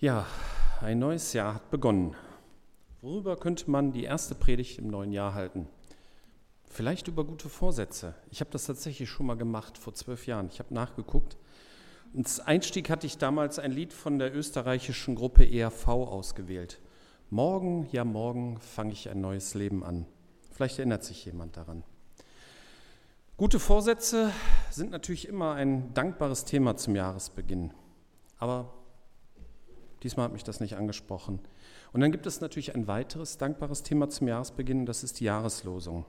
Ja, ein neues Jahr hat begonnen. Worüber könnte man die erste Predigt im neuen Jahr halten? Vielleicht über gute Vorsätze. Ich habe das tatsächlich schon mal gemacht vor zwölf Jahren. Ich habe nachgeguckt. Als Einstieg hatte ich damals ein Lied von der österreichischen Gruppe ERV ausgewählt. Morgen, ja morgen fange ich ein neues Leben an. Vielleicht erinnert sich jemand daran. Gute Vorsätze sind natürlich immer ein dankbares Thema zum Jahresbeginn. Aber diesmal hat mich das nicht angesprochen. Und dann gibt es natürlich ein weiteres dankbares Thema zum Jahresbeginn, das ist die Jahreslosung.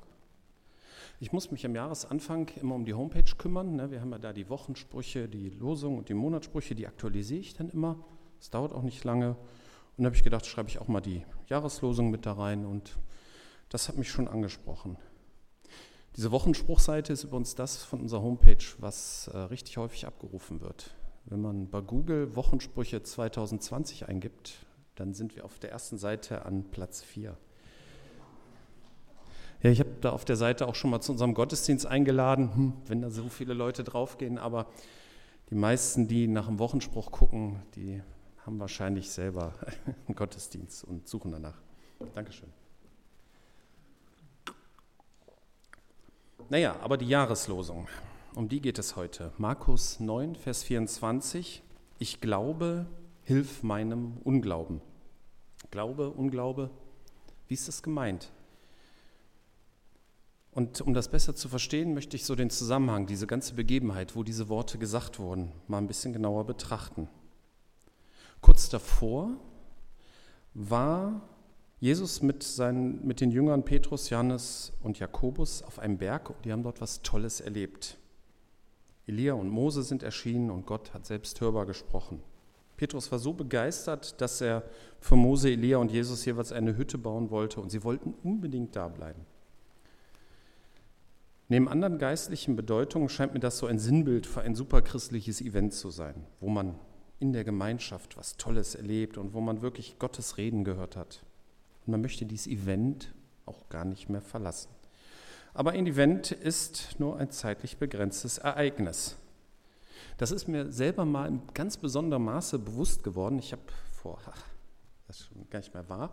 Ich muss mich am Jahresanfang immer um die Homepage kümmern. Ne? Wir haben ja da die Wochensprüche, die Losung und die Monatssprüche, die aktualisiere ich dann immer. Es dauert auch nicht lange. Und dann habe ich gedacht, schreibe ich auch mal die Jahreslosung mit da rein und das hat mich schon angesprochen. Diese Wochenspruchseite ist übrigens das von unserer Homepage, was äh, richtig häufig abgerufen wird. Wenn man bei Google Wochensprüche 2020 eingibt, dann sind wir auf der ersten Seite an Platz 4. Ja, ich habe da auf der Seite auch schon mal zu unserem Gottesdienst eingeladen, hm, wenn da so viele Leute draufgehen, aber die meisten, die nach dem Wochenspruch gucken, die haben wahrscheinlich selber einen Gottesdienst und suchen danach. Dankeschön. Naja, aber die Jahreslosung, um die geht es heute. Markus 9, Vers 24. Ich glaube, hilf meinem Unglauben. Glaube, Unglaube, wie ist das gemeint? Und um das besser zu verstehen, möchte ich so den Zusammenhang, diese ganze Begebenheit, wo diese Worte gesagt wurden, mal ein bisschen genauer betrachten. Kurz davor war Jesus mit, seinen, mit den Jüngern Petrus, Johannes und Jakobus auf einem Berg und die haben dort was Tolles erlebt. Elia und Mose sind erschienen und Gott hat selbst hörbar gesprochen. Petrus war so begeistert, dass er für Mose, Elia und Jesus jeweils eine Hütte bauen wollte und sie wollten unbedingt da bleiben. Neben anderen geistlichen Bedeutungen scheint mir das so ein Sinnbild für ein superchristliches Event zu sein, wo man in der Gemeinschaft was Tolles erlebt und wo man wirklich Gottes Reden gehört hat. Und man möchte dieses Event auch gar nicht mehr verlassen. Aber ein Event ist nur ein zeitlich begrenztes Ereignis. Das ist mir selber mal in ganz besonderem Maße bewusst geworden. Ich habe vor, ach, das schon gar nicht mehr wahr,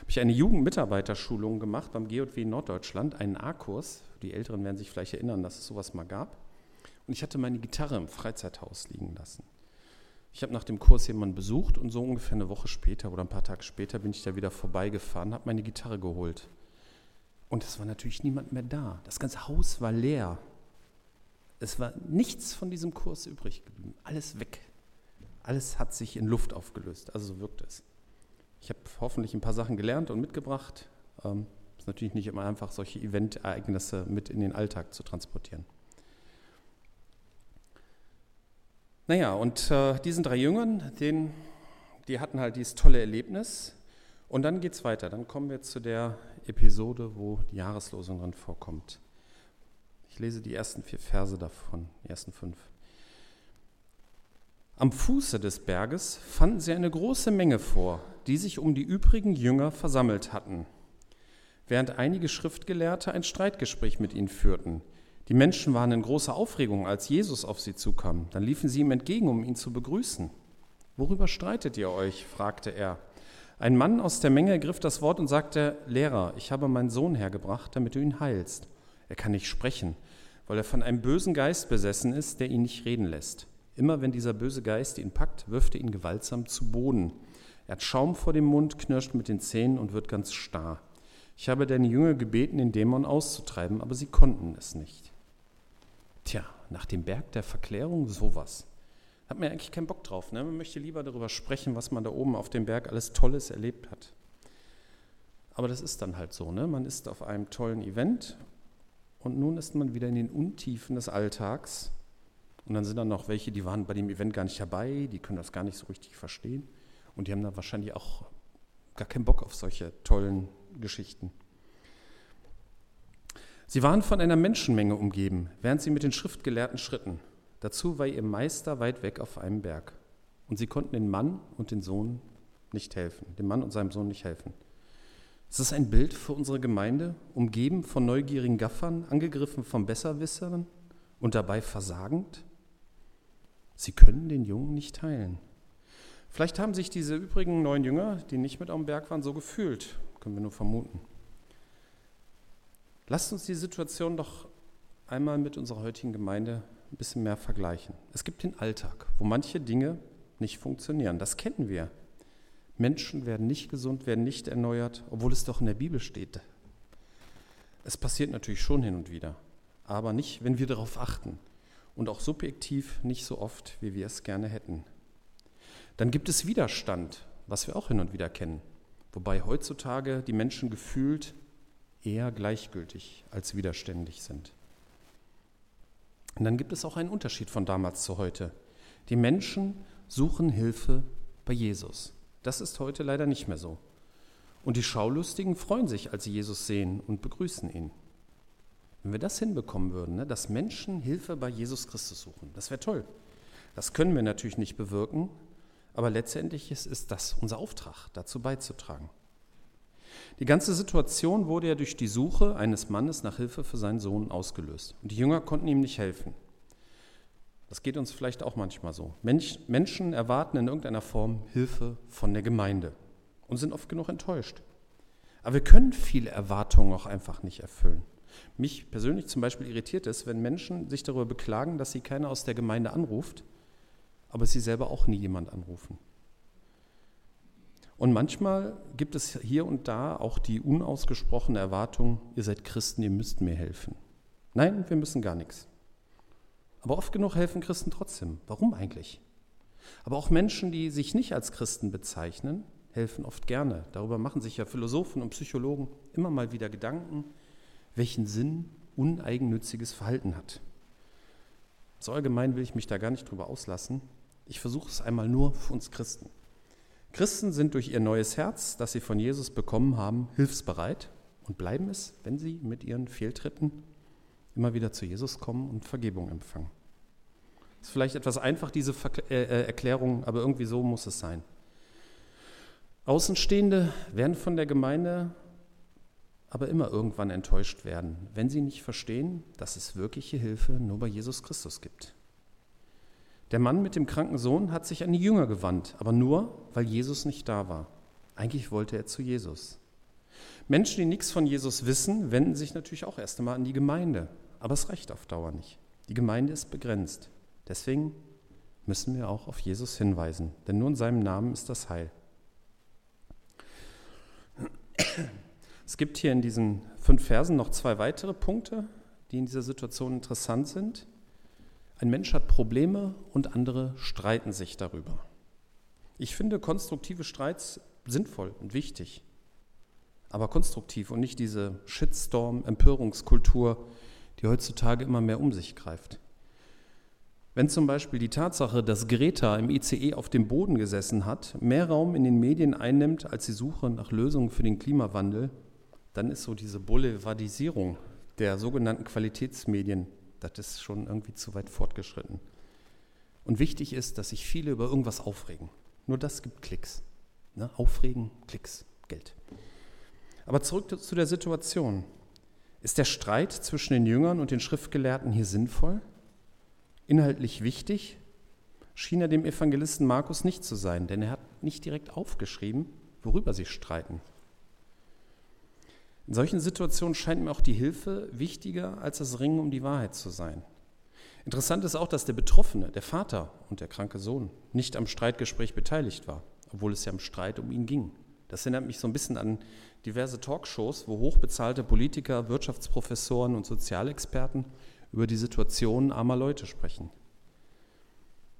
habe ich eine Jugendmitarbeiterschulung gemacht beim GJW Norddeutschland, einen A-Kurs. Die Älteren werden sich vielleicht erinnern, dass es sowas mal gab. Und ich hatte meine Gitarre im Freizeithaus liegen lassen. Ich habe nach dem Kurs jemanden besucht und so ungefähr eine Woche später oder ein paar Tage später bin ich da wieder vorbeigefahren, habe meine Gitarre geholt. Und es war natürlich niemand mehr da. Das ganze Haus war leer. Es war nichts von diesem Kurs übrig geblieben. Alles weg. Alles hat sich in Luft aufgelöst. Also so wirkt es. Ich habe hoffentlich ein paar Sachen gelernt und mitgebracht. Ähm, ist natürlich nicht immer einfach, solche Eventereignisse mit in den Alltag zu transportieren. Naja, und äh, diesen drei Jüngern, den, die hatten halt dieses tolle Erlebnis. Und dann geht es weiter. Dann kommen wir zu der Episode, wo die Jahreslosung drin vorkommt. Ich lese die ersten vier Verse davon, die ersten fünf. Am Fuße des Berges fanden sie eine große Menge vor, die sich um die übrigen Jünger versammelt hatten, während einige Schriftgelehrte ein Streitgespräch mit ihnen führten. Die Menschen waren in großer Aufregung, als Jesus auf sie zukam. Dann liefen sie ihm entgegen, um ihn zu begrüßen. Worüber streitet ihr euch? fragte er. Ein Mann aus der Menge ergriff das Wort und sagte, Lehrer, ich habe meinen Sohn hergebracht, damit du ihn heilst. Er kann nicht sprechen, weil er von einem bösen Geist besessen ist, der ihn nicht reden lässt. Immer wenn dieser böse Geist ihn packt, wirft er ihn gewaltsam zu Boden. Er hat Schaum vor dem Mund, knirscht mit den Zähnen und wird ganz starr. Ich habe deine Jünger gebeten, den Dämon auszutreiben, aber sie konnten es nicht. Tja, nach dem Berg der Verklärung sowas. Hat man eigentlich keinen Bock drauf. Ne? Man möchte lieber darüber sprechen, was man da oben auf dem Berg alles Tolles erlebt hat. Aber das ist dann halt so. Ne? Man ist auf einem tollen Event und nun ist man wieder in den Untiefen des Alltags. Und dann sind dann noch welche, die waren bei dem Event gar nicht dabei, die können das gar nicht so richtig verstehen. Und die haben dann wahrscheinlich auch gar keinen Bock auf solche tollen Geschichten. Sie waren von einer Menschenmenge umgeben, während sie mit den Schriftgelehrten schritten. Dazu war ihr Meister weit weg auf einem Berg. Und sie konnten den Mann und den Sohn nicht helfen, dem Mann und seinem Sohn nicht helfen. Ist das ein Bild für unsere Gemeinde, umgeben von neugierigen Gaffern, angegriffen von Besserwissern und dabei versagend? Sie können den Jungen nicht heilen. Vielleicht haben sich diese übrigen neun Jünger, die nicht mit am Berg waren, so gefühlt, können wir nur vermuten. Lasst uns die Situation doch einmal mit unserer heutigen Gemeinde ein bisschen mehr vergleichen. Es gibt den Alltag, wo manche Dinge nicht funktionieren. Das kennen wir. Menschen werden nicht gesund, werden nicht erneuert, obwohl es doch in der Bibel steht. Es passiert natürlich schon hin und wieder, aber nicht, wenn wir darauf achten und auch subjektiv nicht so oft, wie wir es gerne hätten. Dann gibt es Widerstand, was wir auch hin und wieder kennen, wobei heutzutage die Menschen gefühlt eher gleichgültig als widerständig sind. Und dann gibt es auch einen Unterschied von damals zu heute. Die Menschen suchen Hilfe bei Jesus. Das ist heute leider nicht mehr so. Und die Schaulustigen freuen sich, als sie Jesus sehen und begrüßen ihn. Wenn wir das hinbekommen würden, ne, dass Menschen Hilfe bei Jesus Christus suchen, das wäre toll. Das können wir natürlich nicht bewirken, aber letztendlich ist, ist das unser Auftrag, dazu beizutragen. Die ganze Situation wurde ja durch die Suche eines Mannes nach Hilfe für seinen Sohn ausgelöst. Und die Jünger konnten ihm nicht helfen. Das geht uns vielleicht auch manchmal so. Menschen erwarten in irgendeiner Form Hilfe von der Gemeinde und sind oft genug enttäuscht. Aber wir können viele Erwartungen auch einfach nicht erfüllen. Mich persönlich zum Beispiel irritiert es, wenn Menschen sich darüber beklagen, dass sie keiner aus der Gemeinde anruft, aber sie selber auch nie jemand anrufen. Und manchmal gibt es hier und da auch die unausgesprochene Erwartung, ihr seid Christen, ihr müsst mir helfen. Nein, wir müssen gar nichts. Aber oft genug helfen Christen trotzdem. Warum eigentlich? Aber auch Menschen, die sich nicht als Christen bezeichnen, helfen oft gerne. Darüber machen sich ja Philosophen und Psychologen immer mal wieder Gedanken, welchen Sinn uneigennütziges Verhalten hat. So allgemein will ich mich da gar nicht drüber auslassen. Ich versuche es einmal nur für uns Christen. Christen sind durch ihr neues Herz, das sie von Jesus bekommen haben, hilfsbereit und bleiben es, wenn sie mit ihren Fehltritten immer wieder zu Jesus kommen und Vergebung empfangen. Ist vielleicht etwas einfach, diese äh, äh, Erklärung, aber irgendwie so muss es sein. Außenstehende werden von der Gemeinde aber immer irgendwann enttäuscht werden, wenn sie nicht verstehen, dass es wirkliche Hilfe nur bei Jesus Christus gibt. Der Mann mit dem kranken Sohn hat sich an die Jünger gewandt, aber nur, weil Jesus nicht da war. Eigentlich wollte er zu Jesus. Menschen, die nichts von Jesus wissen, wenden sich natürlich auch erst einmal an die Gemeinde. Aber es reicht auf Dauer nicht. Die Gemeinde ist begrenzt. Deswegen müssen wir auch auf Jesus hinweisen, denn nur in seinem Namen ist das Heil. Es gibt hier in diesen fünf Versen noch zwei weitere Punkte, die in dieser Situation interessant sind. Ein Mensch hat Probleme und andere streiten sich darüber. Ich finde konstruktive Streits sinnvoll und wichtig, aber konstruktiv und nicht diese Shitstorm-Empörungskultur, die heutzutage immer mehr um sich greift. Wenn zum Beispiel die Tatsache, dass Greta im ICE auf dem Boden gesessen hat, mehr Raum in den Medien einnimmt als die Suche nach Lösungen für den Klimawandel, dann ist so diese Boulevardisierung der sogenannten Qualitätsmedien, das ist schon irgendwie zu weit fortgeschritten. Und wichtig ist, dass sich viele über irgendwas aufregen. Nur das gibt Klicks. Ne? Aufregen, Klicks, Geld. Aber zurück zu der Situation. Ist der Streit zwischen den Jüngern und den Schriftgelehrten hier sinnvoll? Inhaltlich wichtig? Schien er dem Evangelisten Markus nicht zu sein, denn er hat nicht direkt aufgeschrieben, worüber sie streiten. In solchen Situationen scheint mir auch die Hilfe wichtiger als das Ringen um die Wahrheit zu sein. Interessant ist auch, dass der Betroffene, der Vater und der kranke Sohn, nicht am Streitgespräch beteiligt war, obwohl es ja im Streit um ihn ging. Das erinnert mich so ein bisschen an diverse Talkshows, wo hochbezahlte Politiker, Wirtschaftsprofessoren und Sozialexperten über die Situation armer Leute sprechen.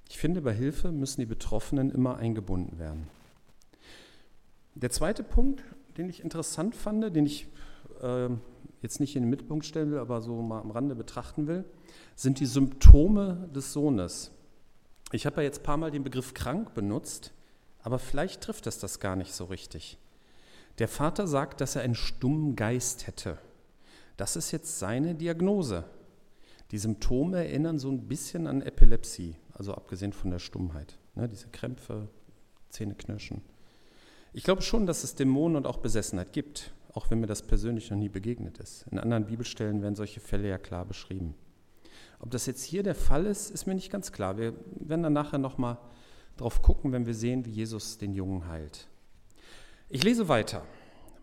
Ich finde, bei Hilfe müssen die Betroffenen immer eingebunden werden. Der zweite Punkt, den ich interessant fand, den ich äh, jetzt nicht in den Mittelpunkt stellen will, aber so mal am Rande betrachten will, sind die Symptome des Sohnes. Ich habe ja jetzt ein paar Mal den Begriff krank benutzt, aber vielleicht trifft es das gar nicht so richtig. Der Vater sagt, dass er einen stummen Geist hätte. Das ist jetzt seine Diagnose. Die Symptome erinnern so ein bisschen an Epilepsie, also abgesehen von der Stummheit. Ne, diese Krämpfe, Zähneknirschen. Ich glaube schon, dass es Dämonen und auch Besessenheit gibt, auch wenn mir das persönlich noch nie begegnet ist. In anderen Bibelstellen werden solche Fälle ja klar beschrieben. Ob das jetzt hier der Fall ist, ist mir nicht ganz klar. Wir werden dann nachher nochmal drauf gucken, wenn wir sehen, wie Jesus den Jungen heilt. Ich lese weiter.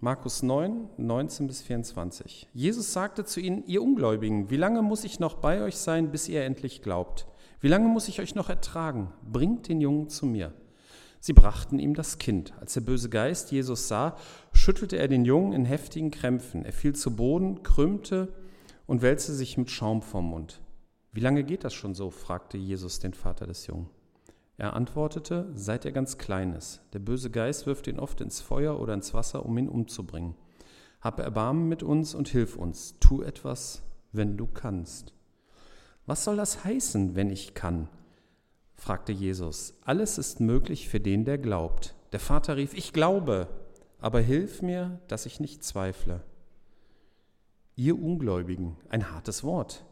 Markus 9, 19 bis 24. Jesus sagte zu ihnen, ihr Ungläubigen, wie lange muss ich noch bei euch sein, bis ihr endlich glaubt? Wie lange muss ich euch noch ertragen? Bringt den Jungen zu mir. Sie brachten ihm das Kind. Als der böse Geist Jesus sah, schüttelte er den Jungen in heftigen Krämpfen. Er fiel zu Boden, krümmte und wälzte sich mit Schaum vom Mund. Wie lange geht das schon so? fragte Jesus den Vater des Jungen. Er antwortete, seit er ganz klein ist. Der böse Geist wirft ihn oft ins Feuer oder ins Wasser, um ihn umzubringen. Hab Erbarmen mit uns und hilf uns. Tu etwas, wenn du kannst. Was soll das heißen, wenn ich kann? Fragte Jesus. Alles ist möglich für den, der glaubt. Der Vater rief, ich glaube, aber hilf mir, dass ich nicht zweifle. Ihr Ungläubigen, ein hartes Wort.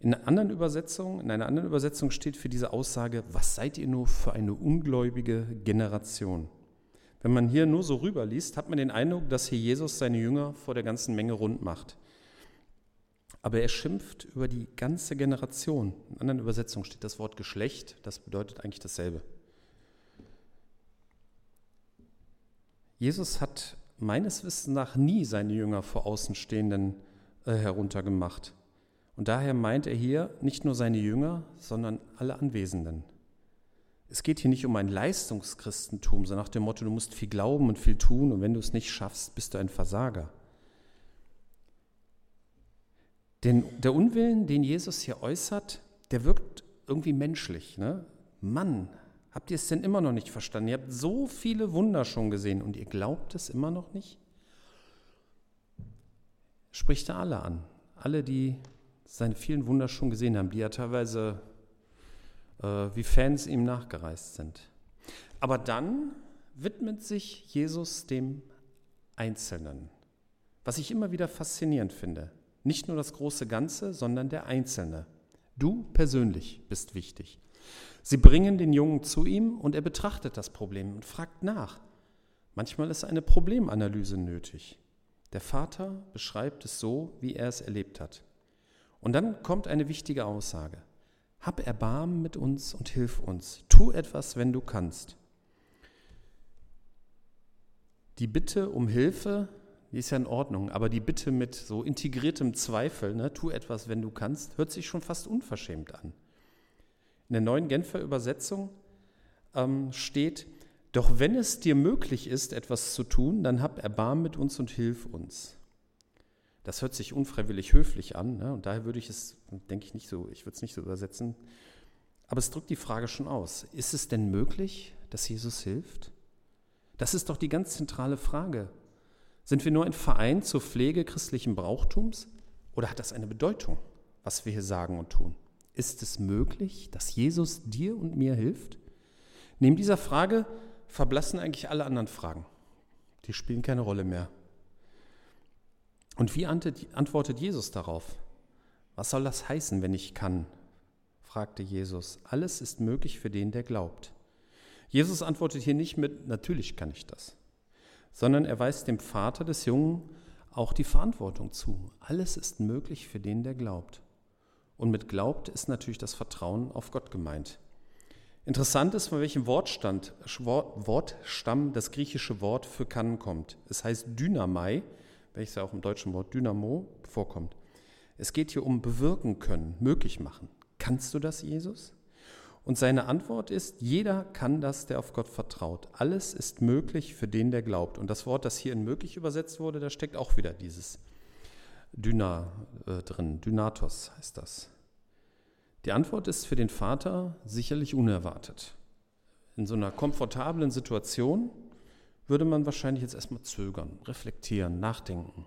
In, anderen Übersetzungen, in einer anderen Übersetzung steht für diese Aussage, was seid ihr nur für eine ungläubige Generation? Wenn man hier nur so rüberliest, hat man den Eindruck, dass hier Jesus seine Jünger vor der ganzen Menge rund macht. Aber er schimpft über die ganze Generation. In anderen Übersetzungen steht das Wort Geschlecht, das bedeutet eigentlich dasselbe. Jesus hat meines Wissens nach nie seine Jünger vor Außenstehenden äh, heruntergemacht. Und daher meint er hier nicht nur seine Jünger, sondern alle Anwesenden. Es geht hier nicht um ein Leistungschristentum, so nach dem Motto, du musst viel glauben und viel tun und wenn du es nicht schaffst, bist du ein Versager. Denn der Unwillen, den Jesus hier äußert, der wirkt irgendwie menschlich. Ne? Mann, habt ihr es denn immer noch nicht verstanden? Ihr habt so viele Wunder schon gesehen und ihr glaubt es immer noch nicht? Spricht er alle an. Alle, die seine vielen Wunder schon gesehen haben, die ja teilweise äh, wie Fans ihm nachgereist sind. Aber dann widmet sich Jesus dem Einzelnen, was ich immer wieder faszinierend finde. Nicht nur das große Ganze, sondern der Einzelne. Du persönlich bist wichtig. Sie bringen den Jungen zu ihm und er betrachtet das Problem und fragt nach. Manchmal ist eine Problemanalyse nötig. Der Vater beschreibt es so, wie er es erlebt hat. Und dann kommt eine wichtige Aussage. Hab Erbarmen mit uns und hilf uns. Tu etwas, wenn du kannst. Die Bitte um Hilfe, die ist ja in Ordnung, aber die Bitte mit so integriertem Zweifel, ne, tu etwas, wenn du kannst, hört sich schon fast unverschämt an. In der neuen Genfer Übersetzung ähm, steht, doch wenn es dir möglich ist, etwas zu tun, dann hab Erbarmen mit uns und hilf uns. Das hört sich unfreiwillig höflich an ne? und daher würde ich es, denke ich, nicht so, ich würde es nicht so übersetzen. Aber es drückt die Frage schon aus. Ist es denn möglich, dass Jesus hilft? Das ist doch die ganz zentrale Frage. Sind wir nur ein Verein zur Pflege christlichen Brauchtums oder hat das eine Bedeutung, was wir hier sagen und tun? Ist es möglich, dass Jesus dir und mir hilft? Neben dieser Frage verblassen eigentlich alle anderen Fragen. Die spielen keine Rolle mehr. Und wie antwortet Jesus darauf? Was soll das heißen, wenn ich kann? fragte Jesus. Alles ist möglich für den, der glaubt. Jesus antwortet hier nicht mit, natürlich kann ich das, sondern er weist dem Vater des Jungen auch die Verantwortung zu. Alles ist möglich für den, der glaubt. Und mit glaubt ist natürlich das Vertrauen auf Gott gemeint. Interessant ist, von welchem Wortstand, Wortstamm das griechische Wort für kann kommt. Es heißt Dynamai, welches ja auch im deutschen Wort Dynamo vorkommt. Es geht hier um bewirken können, möglich machen. Kannst du das, Jesus? Und seine Antwort ist, jeder kann das, der auf Gott vertraut. Alles ist möglich für den, der glaubt. Und das Wort, das hier in möglich übersetzt wurde, da steckt auch wieder dieses Dyna äh, drin. Dynatos heißt das. Die Antwort ist für den Vater sicherlich unerwartet. In so einer komfortablen Situation würde man wahrscheinlich jetzt erstmal zögern, reflektieren, nachdenken.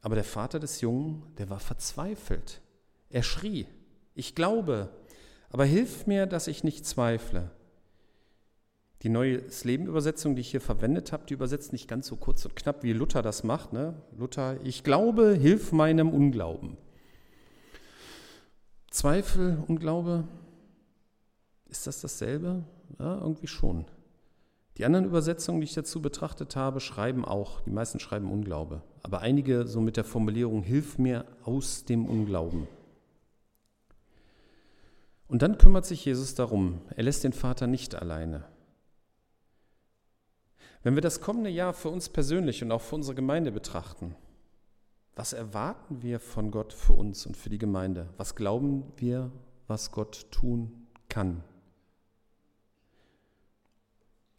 Aber der Vater des Jungen, der war verzweifelt. Er schrie, ich glaube, aber hilf mir, dass ich nicht zweifle. Die neue Leben-Übersetzung, die ich hier verwendet habe, die übersetzt nicht ganz so kurz und knapp, wie Luther das macht. Ne? Luther, ich glaube, hilf meinem Unglauben. Zweifel, Unglaube, ist das dasselbe? Ja, irgendwie schon. Die anderen Übersetzungen, die ich dazu betrachtet habe, schreiben auch, die meisten schreiben Unglaube, aber einige so mit der Formulierung, hilf mir aus dem Unglauben. Und dann kümmert sich Jesus darum. Er lässt den Vater nicht alleine. Wenn wir das kommende Jahr für uns persönlich und auch für unsere Gemeinde betrachten, was erwarten wir von Gott für uns und für die Gemeinde? Was glauben wir, was Gott tun kann?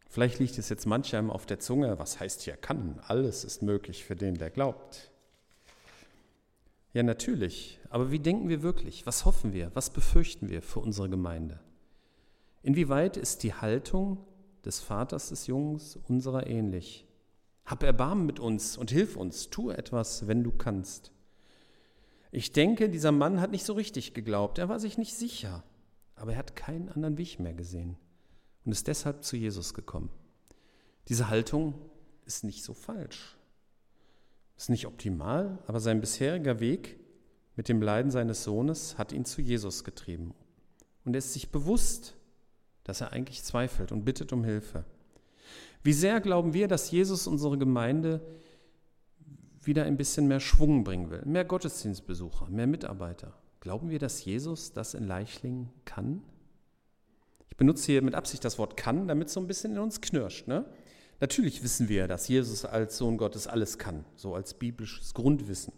Vielleicht liegt es jetzt manchem auf der Zunge, was heißt hier kann? Alles ist möglich für den, der glaubt. Ja, natürlich. Aber wie denken wir wirklich? Was hoffen wir? Was befürchten wir für unsere Gemeinde? Inwieweit ist die Haltung des Vaters des Jungs unserer ähnlich? Hab Erbarmen mit uns und hilf uns, tu etwas, wenn du kannst. Ich denke, dieser Mann hat nicht so richtig geglaubt, er war sich nicht sicher, aber er hat keinen anderen Weg mehr gesehen und ist deshalb zu Jesus gekommen. Diese Haltung ist nicht so falsch, ist nicht optimal, aber sein bisheriger Weg mit dem Leiden seines Sohnes hat ihn zu Jesus getrieben. Und er ist sich bewusst, dass er eigentlich zweifelt und bittet um Hilfe. Wie sehr glauben wir, dass Jesus unsere Gemeinde wieder ein bisschen mehr Schwung bringen will? Mehr Gottesdienstbesucher, mehr Mitarbeiter. Glauben wir, dass Jesus das in Leichlingen kann? Ich benutze hier mit Absicht das Wort kann, damit es so ein bisschen in uns knirscht. Ne? Natürlich wissen wir, dass Jesus als Sohn Gottes alles kann, so als biblisches Grundwissen.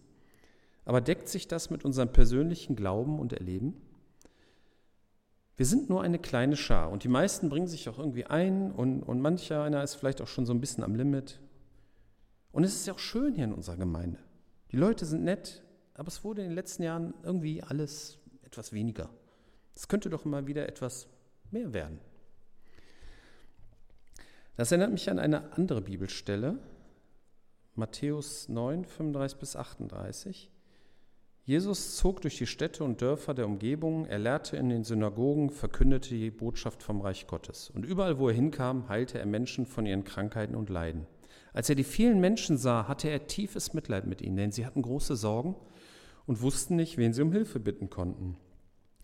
Aber deckt sich das mit unserem persönlichen Glauben und Erleben? Wir sind nur eine kleine Schar und die meisten bringen sich auch irgendwie ein und, und mancher einer ist vielleicht auch schon so ein bisschen am Limit. Und es ist ja auch schön hier in unserer Gemeinde. Die Leute sind nett, aber es wurde in den letzten Jahren irgendwie alles etwas weniger. Es könnte doch mal wieder etwas mehr werden. Das erinnert mich an eine andere Bibelstelle, Matthäus 9, 35 bis 38. Jesus zog durch die Städte und Dörfer der Umgebung, er lehrte in den Synagogen, verkündete die Botschaft vom Reich Gottes. Und überall, wo er hinkam, heilte er Menschen von ihren Krankheiten und Leiden. Als er die vielen Menschen sah, hatte er tiefes Mitleid mit ihnen, denn sie hatten große Sorgen und wussten nicht, wen sie um Hilfe bitten konnten.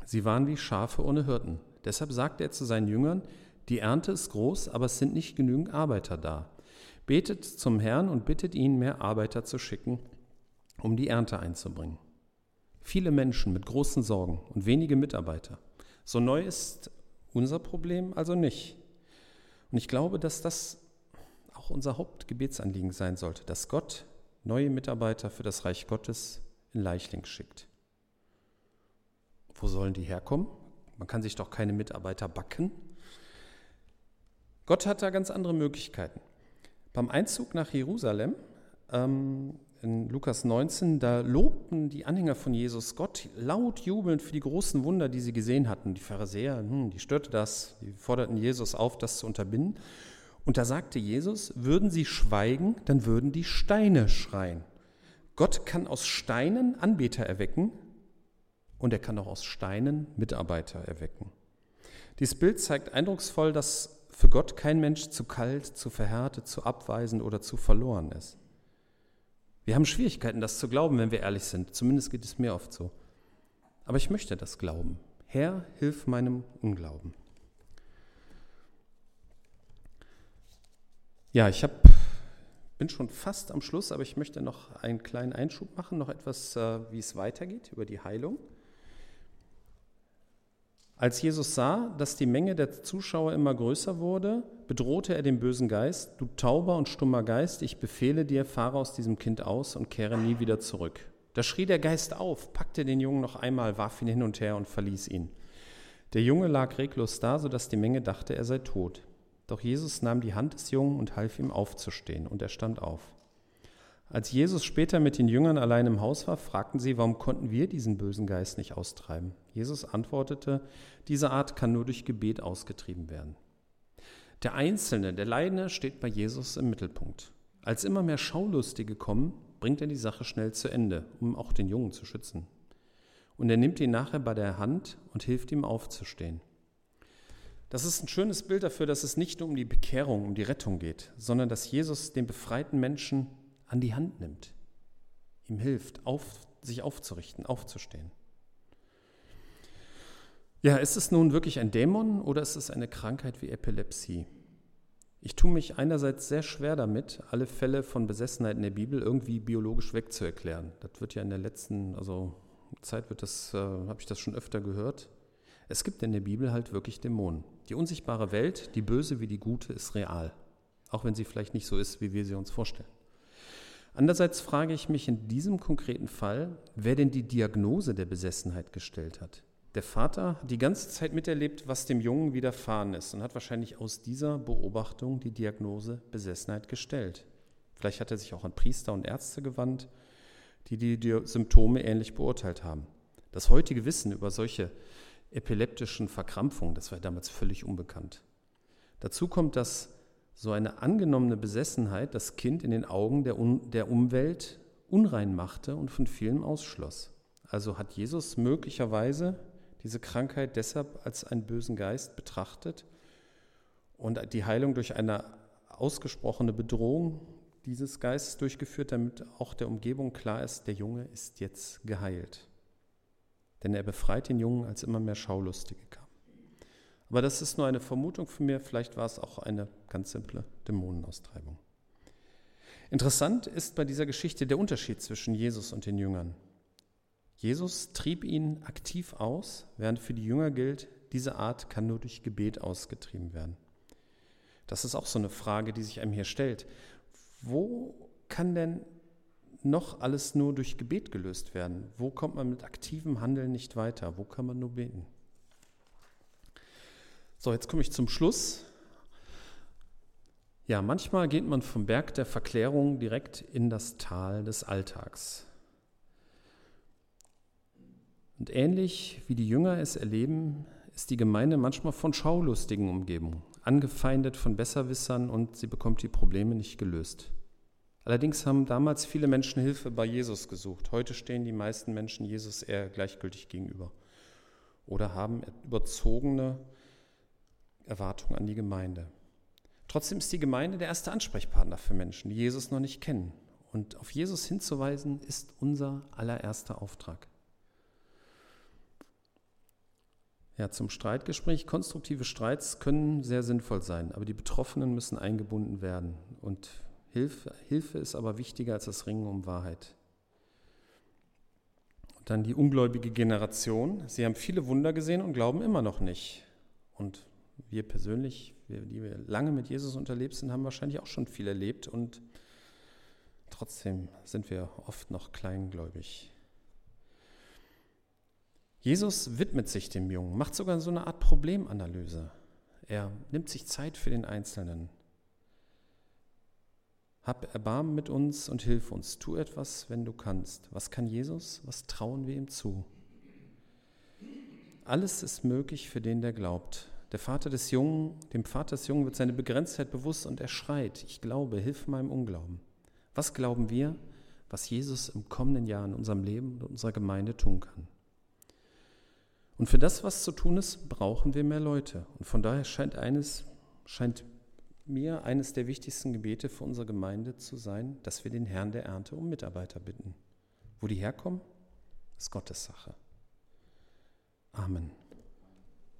Sie waren wie Schafe ohne Hirten. Deshalb sagte er zu seinen Jüngern, die Ernte ist groß, aber es sind nicht genügend Arbeiter da. Betet zum Herrn und bittet ihn, mehr Arbeiter zu schicken, um die Ernte einzubringen. Viele Menschen mit großen Sorgen und wenige Mitarbeiter. So neu ist unser Problem also nicht. Und ich glaube, dass das auch unser Hauptgebetsanliegen sein sollte, dass Gott neue Mitarbeiter für das Reich Gottes in Leichling schickt. Wo sollen die herkommen? Man kann sich doch keine Mitarbeiter backen. Gott hat da ganz andere Möglichkeiten. Beim Einzug nach Jerusalem ähm, in Lukas 19, da lobten die Anhänger von Jesus Gott laut jubelnd für die großen Wunder, die sie gesehen hatten. Die Pharisäer, hm, die störte das, die forderten Jesus auf, das zu unterbinden. Und da sagte Jesus, würden sie schweigen, dann würden die Steine schreien. Gott kann aus Steinen Anbeter erwecken und er kann auch aus Steinen Mitarbeiter erwecken. Dieses Bild zeigt eindrucksvoll, dass für Gott kein Mensch zu kalt, zu verhärtet, zu abweisend oder zu verloren ist. Wir haben Schwierigkeiten, das zu glauben, wenn wir ehrlich sind. Zumindest geht es mir oft so. Aber ich möchte das glauben. Herr, hilf meinem Unglauben. Ja, ich hab, bin schon fast am Schluss, aber ich möchte noch einen kleinen Einschub machen, noch etwas, äh, wie es weitergeht über die Heilung. Als Jesus sah, dass die Menge der Zuschauer immer größer wurde, bedrohte er den bösen Geist, du tauber und stummer Geist, ich befehle dir, fahre aus diesem Kind aus und kehre nie wieder zurück. Da schrie der Geist auf, packte den Jungen noch einmal, warf ihn hin und her und verließ ihn. Der Junge lag reglos da, sodass die Menge dachte, er sei tot. Doch Jesus nahm die Hand des Jungen und half ihm aufzustehen, und er stand auf. Als Jesus später mit den Jüngern allein im Haus war, fragten sie, warum konnten wir diesen bösen Geist nicht austreiben? Jesus antwortete, diese Art kann nur durch Gebet ausgetrieben werden. Der Einzelne, der Leidende steht bei Jesus im Mittelpunkt. Als immer mehr Schaulustige kommen, bringt er die Sache schnell zu Ende, um auch den Jungen zu schützen. Und er nimmt ihn nachher bei der Hand und hilft ihm aufzustehen. Das ist ein schönes Bild dafür, dass es nicht nur um die Bekehrung, um die Rettung geht, sondern dass Jesus den befreiten Menschen an die Hand nimmt, ihm hilft, auf, sich aufzurichten, aufzustehen. Ja, ist es nun wirklich ein Dämon oder ist es eine Krankheit wie Epilepsie? Ich tue mich einerseits sehr schwer damit, alle Fälle von Besessenheit in der Bibel irgendwie biologisch wegzuerklären. Das wird ja in der letzten also Zeit wird das, äh, habe ich das schon öfter gehört. Es gibt in der Bibel halt wirklich Dämonen. Die unsichtbare Welt, die böse wie die gute, ist real. Auch wenn sie vielleicht nicht so ist, wie wir sie uns vorstellen. Andererseits frage ich mich in diesem konkreten Fall, wer denn die Diagnose der Besessenheit gestellt hat. Der Vater hat die ganze Zeit miterlebt, was dem Jungen widerfahren ist und hat wahrscheinlich aus dieser Beobachtung die Diagnose Besessenheit gestellt. Vielleicht hat er sich auch an Priester und Ärzte gewandt, die die Symptome ähnlich beurteilt haben. Das heutige Wissen über solche epileptischen Verkrampfungen, das war damals völlig unbekannt. Dazu kommt, dass so eine angenommene Besessenheit das Kind in den Augen der, Un der Umwelt unrein machte und von vielen ausschloss. Also hat Jesus möglicherweise diese Krankheit deshalb als einen bösen Geist betrachtet und die Heilung durch eine ausgesprochene Bedrohung dieses Geistes durchgeführt, damit auch der Umgebung klar ist, der Junge ist jetzt geheilt. Denn er befreit den Jungen, als immer mehr Schaulustige kamen. Aber das ist nur eine Vermutung von mir, vielleicht war es auch eine ganz simple Dämonenaustreibung. Interessant ist bei dieser Geschichte der Unterschied zwischen Jesus und den Jüngern. Jesus trieb ihn aktiv aus, während für die Jünger gilt, diese Art kann nur durch Gebet ausgetrieben werden. Das ist auch so eine Frage, die sich einem hier stellt. Wo kann denn noch alles nur durch Gebet gelöst werden? Wo kommt man mit aktivem Handeln nicht weiter? Wo kann man nur beten? So, jetzt komme ich zum Schluss. Ja, manchmal geht man vom Berg der Verklärung direkt in das Tal des Alltags. Und ähnlich wie die Jünger es erleben, ist die Gemeinde manchmal von Schaulustigen umgeben, angefeindet von Besserwissern und sie bekommt die Probleme nicht gelöst. Allerdings haben damals viele Menschen Hilfe bei Jesus gesucht. Heute stehen die meisten Menschen Jesus eher gleichgültig gegenüber oder haben überzogene Erwartungen an die Gemeinde. Trotzdem ist die Gemeinde der erste Ansprechpartner für Menschen, die Jesus noch nicht kennen. Und auf Jesus hinzuweisen ist unser allererster Auftrag. Ja, zum Streitgespräch. Konstruktive Streits können sehr sinnvoll sein, aber die Betroffenen müssen eingebunden werden. Und Hilfe, Hilfe ist aber wichtiger als das Ringen um Wahrheit. Und dann die ungläubige Generation. Sie haben viele Wunder gesehen und glauben immer noch nicht. Und wir persönlich, wir, die wir lange mit Jesus unterlebt sind, haben wahrscheinlich auch schon viel erlebt und trotzdem sind wir oft noch kleingläubig. Jesus widmet sich dem Jungen, macht sogar so eine Art Problemanalyse. Er nimmt sich Zeit für den Einzelnen. Hab Erbarmen mit uns und hilf uns. Tu etwas, wenn du kannst. Was kann Jesus? Was trauen wir ihm zu? Alles ist möglich für den, der glaubt. Der Vater des Jungen, dem Vater des Jungen wird seine Begrenztheit bewusst und er schreit, ich glaube, hilf meinem Unglauben. Was glauben wir, was Jesus im kommenden Jahr in unserem Leben und unserer Gemeinde tun kann? Und für das, was zu tun ist, brauchen wir mehr Leute. Und von daher scheint eines, scheint mir eines der wichtigsten Gebete für unsere Gemeinde zu sein, dass wir den Herrn der Ernte um Mitarbeiter bitten. Wo die herkommen, ist Gottes Sache. Amen.